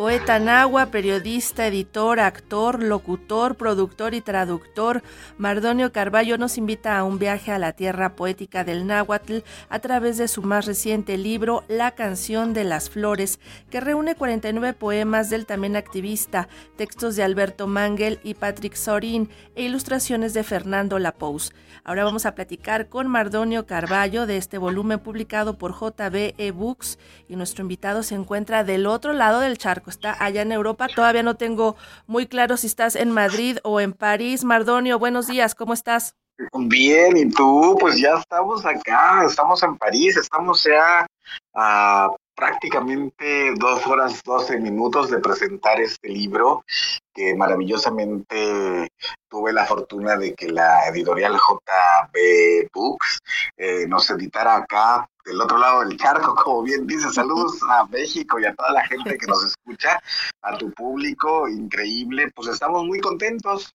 Poeta nahua, periodista, editor, actor, locutor, productor y traductor, Mardonio Carballo nos invita a un viaje a la tierra poética del náhuatl a través de su más reciente libro La canción de las flores, que reúne 49 poemas del también activista, textos de Alberto Mangel y Patrick Sorin e ilustraciones de Fernando Lapous. Ahora vamos a platicar con Mardonio Carballo de este volumen publicado por JB eBooks y nuestro invitado se encuentra del otro lado del charco está allá en Europa. Todavía no tengo muy claro si estás en Madrid o en París. Mardonio, buenos días, ¿cómo estás? Bien, ¿y tú? Pues ya estamos acá, estamos en París, estamos ya a prácticamente dos horas, doce minutos de presentar este libro que maravillosamente tuve la fortuna de que la editorial JB Books eh, nos editara acá del otro lado del charco, como bien dice. Saludos a México y a toda la gente que nos escucha, a tu público, increíble. Pues estamos muy contentos.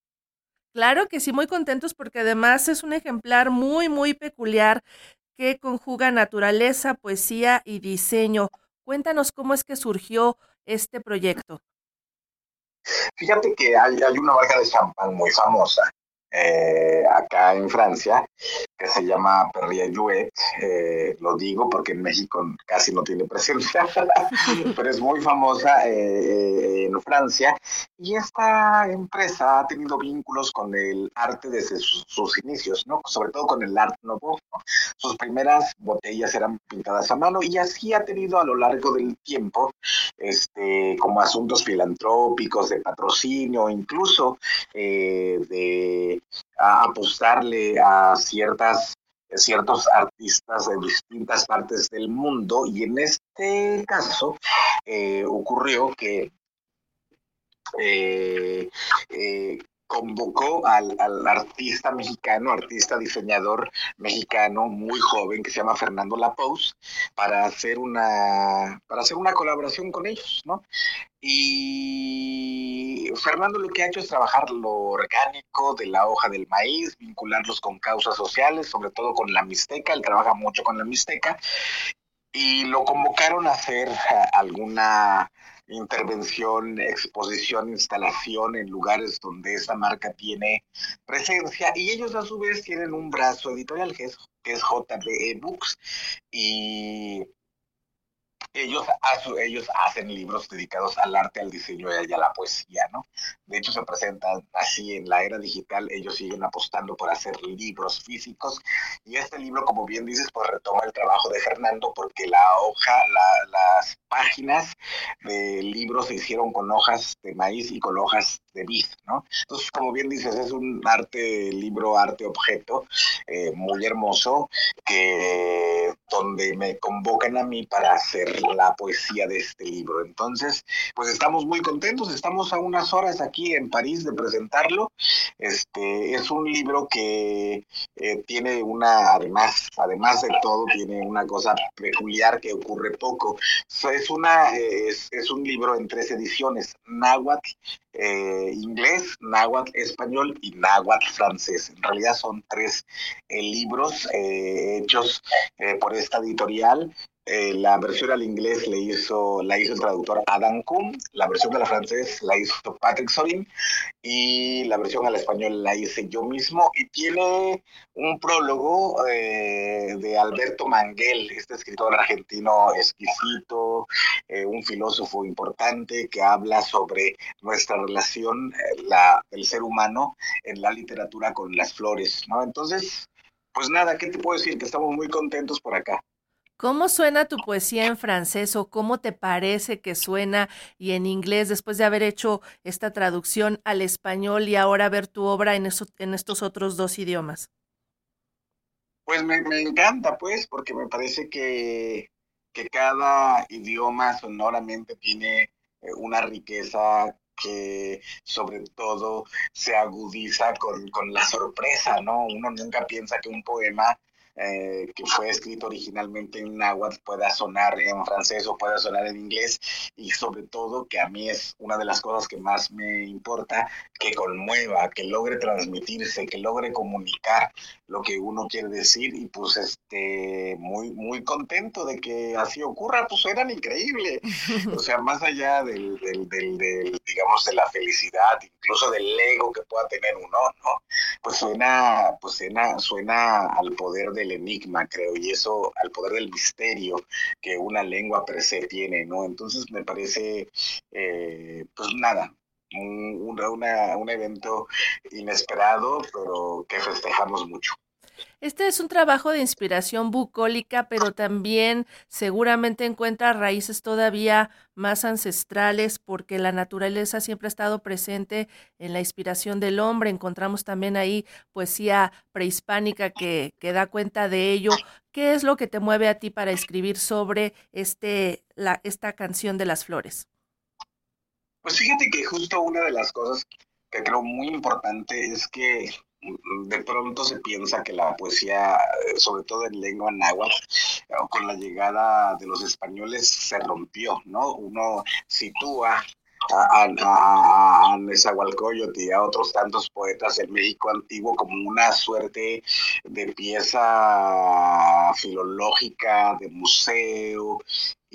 Claro que sí, muy contentos porque además es un ejemplar muy, muy peculiar que conjuga naturaleza, poesía y diseño. Cuéntanos cómo es que surgió este proyecto. Fíjate que hay, hay una marca de champán muy famosa eh, acá en Francia, que se llama Perrier Jouet. Eh, lo digo porque en México casi no tiene presencia, pero es muy famosa eh, en Francia. Y esta empresa ha tenido vínculos con el arte desde sus, inicios, ¿no? sobre todo con el arte nouveau. Sus primeras botellas eran pintadas a mano y así ha tenido a lo largo del tiempo este, como asuntos filantrópicos, de patrocinio, incluso de a apostarle a ciertas ciertos artistas de distintas partes del mundo y en este caso eh, ocurrió que eh, eh, convocó al, artista mexicano, artista diseñador mexicano muy joven que se llama Fernando Lapous para hacer una para hacer una colaboración con ellos, ¿no? Y Fernando lo que ha hecho es trabajar lo orgánico de la hoja del maíz, vincularlos con causas sociales, sobre todo con la Mixteca, él trabaja mucho con la Mixteca, y lo convocaron a hacer alguna intervención, exposición, instalación en lugares donde esa marca tiene presencia y ellos a su vez tienen un brazo editorial que es, que es JBE Books y ellos, ellos hacen libros dedicados al arte, al diseño y a la poesía, ¿no? De hecho, se presentan así en la era digital, ellos siguen apostando por hacer libros físicos y este libro, como bien dices, pues retoma el trabajo de Fernando porque la hoja, las páginas del libro se hicieron con hojas de maíz y con hojas de vid, ¿no? Entonces, como bien dices, es un arte, libro, arte, objeto eh, muy hermoso que donde me convocan a mí para hacer la poesía de este libro. Entonces, pues estamos muy contentos, estamos a unas horas aquí en París de presentarlo. Este es un libro que eh, tiene una, además, además de todo, tiene una cosa peculiar que ocurre poco. es una, es, es un libro en tres ediciones, náhuatl, eh, inglés, náhuatl español y náhuatl francés. En realidad son tres eh, libros eh, hechos por esta editorial eh, la versión al inglés le hizo, la hizo el traductor Adam Kuhn, la versión de la francés la hizo Patrick Sorin y la versión al español la hice yo mismo y tiene un prólogo eh, de Alberto Manguel, este escritor argentino exquisito, eh, un filósofo importante que habla sobre nuestra relación la, del ser humano en la literatura con las flores, ¿no? Entonces, pues nada, ¿qué te puedo decir? Que estamos muy contentos por acá. ¿Cómo suena tu poesía en francés o cómo te parece que suena y en inglés después de haber hecho esta traducción al español y ahora ver tu obra en, estos otros dos idiomas? Pues me, encanta, pues, porque me parece que, que cada idioma sonoramente tiene eh, una riqueza que sobre todo se agudiza con, con, la sorpresa, ¿no? Uno nunca piensa que un poema eh, que fue escrito originalmente en náhuatl pueda sonar en francés o pueda sonar en inglés y sobre todo que a mí es una de las cosas que más me importa, que conmueva, que logre transmitirse, que logre comunicar lo que uno quiere decir y pues este muy muy contento de que así ocurra, pues eran increíble. O sea, más allá del, del, del, digamos de la felicidad, incluso del ego que pueda tener uno, ¿no? Pues suena pues suena suena al poder del enigma, creo, y eso al poder del misterio que una lengua per se tiene, ¿no? Entonces me parece, eh, pues nada, un, un evento inesperado, pero que festejamos mucho. Este es un trabajo de inspiración bucólica, pero también seguramente encuentra raíces todavía más ancestrales porque la naturaleza siempre ha estado presente en la inspiración del hombre. Encontramos también ahí poesía prehispánica que, que da cuenta de ello. ¿Qué es lo que te mueve a ti para escribir sobre este, la, esta canción de las flores? Pues fíjate que justo una de las cosas que creo muy importante es que de pronto se piensa que la poesía, sobre todo en lengua náhuatl, con la llegada de los españoles se rompió, ¿no? Uno sitúa a, a, a Nezahualcóyotl y a otros tantos poetas del México antiguo como una suerte de pieza filológica, de museo,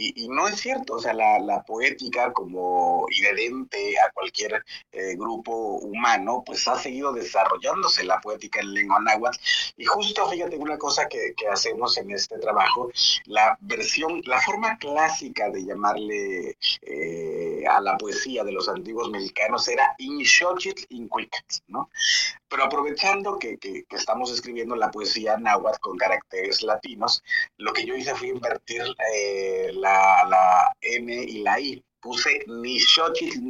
y, no es cierto, o sea, la, poética como inherente a cualquier eh, grupo humano, pues ha seguido desarrollándose la poética en lengua náhuatl. Y justo, fíjate, una cosa que, hacemos en este trabajo, la versión, la forma clásica de llamarle eh, a la poesía de los antiguos mexicanos era Inxochitl Incuicatl, ¿no? Pero aprovechando que, que, estamos escribiendo la poesía náhuatl con caracteres latinos, lo que yo hice fue invertir eh, la, la N y la I puse ni Xochitl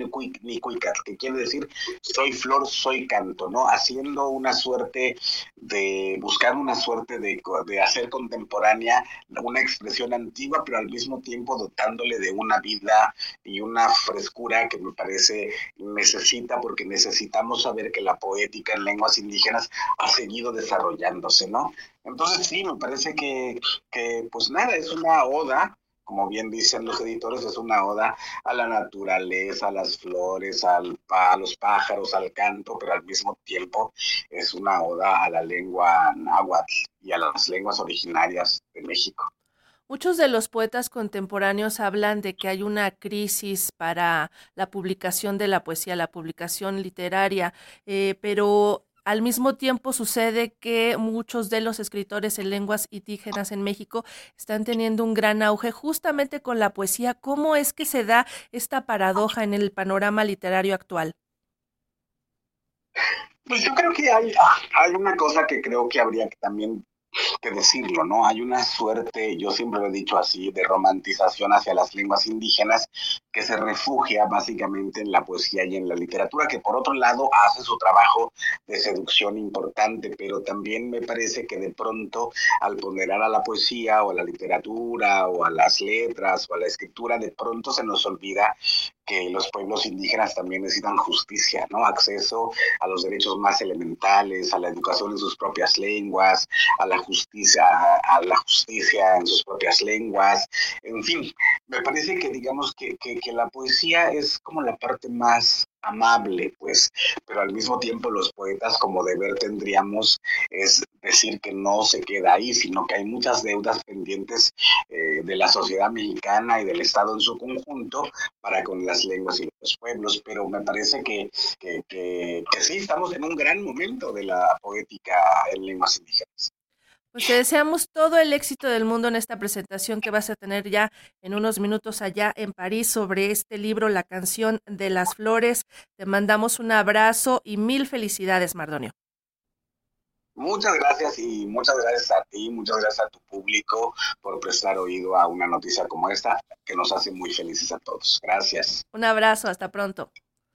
ni Cuicat, que quiere decir soy flor, soy canto, ¿no? Haciendo una suerte de, buscando una suerte de, de hacer contemporánea una expresión antigua, pero al mismo tiempo dotándole de una vida y una frescura que me parece necesita, porque necesitamos saber que la poética en lenguas indígenas ha seguido desarrollándose, ¿no? Entonces sí, me parece que, que pues nada, es una oda como bien dicen los editores, es una oda a la naturaleza, a las flores, al, a los pájaros, al canto, pero al mismo tiempo es una oda a la lengua náhuatl y a las lenguas originarias de México. Muchos de los poetas contemporáneos hablan de que hay una crisis para la publicación de la poesía, la publicación literaria, eh, pero al mismo tiempo sucede que muchos de los escritores en lenguas indígenas en México están teniendo un gran auge justamente con la poesía. ¿Cómo es que se da esta paradoja en el panorama literario actual? Pues yo creo que hay, hay una cosa que creo que habría que también que decirlo, ¿no? Hay una suerte, yo siempre lo he dicho así, de romantización hacia las lenguas indígenas que se refugia básicamente en la poesía y en la literatura, que por otro lado hace su trabajo de seducción importante, pero también me parece que de pronto al ponderar a la poesía o a la literatura o a las letras o a la escritura, de pronto se nos olvida que los pueblos indígenas también necesitan justicia, ¿no? Acceso a los derechos más elementales, a la educación en sus propias lenguas, a la justicia, a la justicia en sus propias lenguas, en fin, me parece que digamos que, que la poesía es como la parte más amable, pues, pero al mismo tiempo los poetas como deber tendríamos es decir que no se queda ahí, sino que hay muchas deudas pendientes eh, de la sociedad mexicana y del Estado en su conjunto para con las lenguas y los pueblos, pero me parece que, que, que, que sí, estamos en un gran momento de la poética en lenguas indígenas. Pues te deseamos todo el éxito del mundo en esta presentación que vas a tener ya en unos minutos allá en París sobre este libro, La canción de las flores. Te mandamos un abrazo y mil felicidades, Mardonio. Muchas gracias y muchas gracias a ti, muchas gracias a tu público por prestar oído a una noticia como esta que nos hace muy felices a todos. Gracias. Un abrazo, hasta pronto.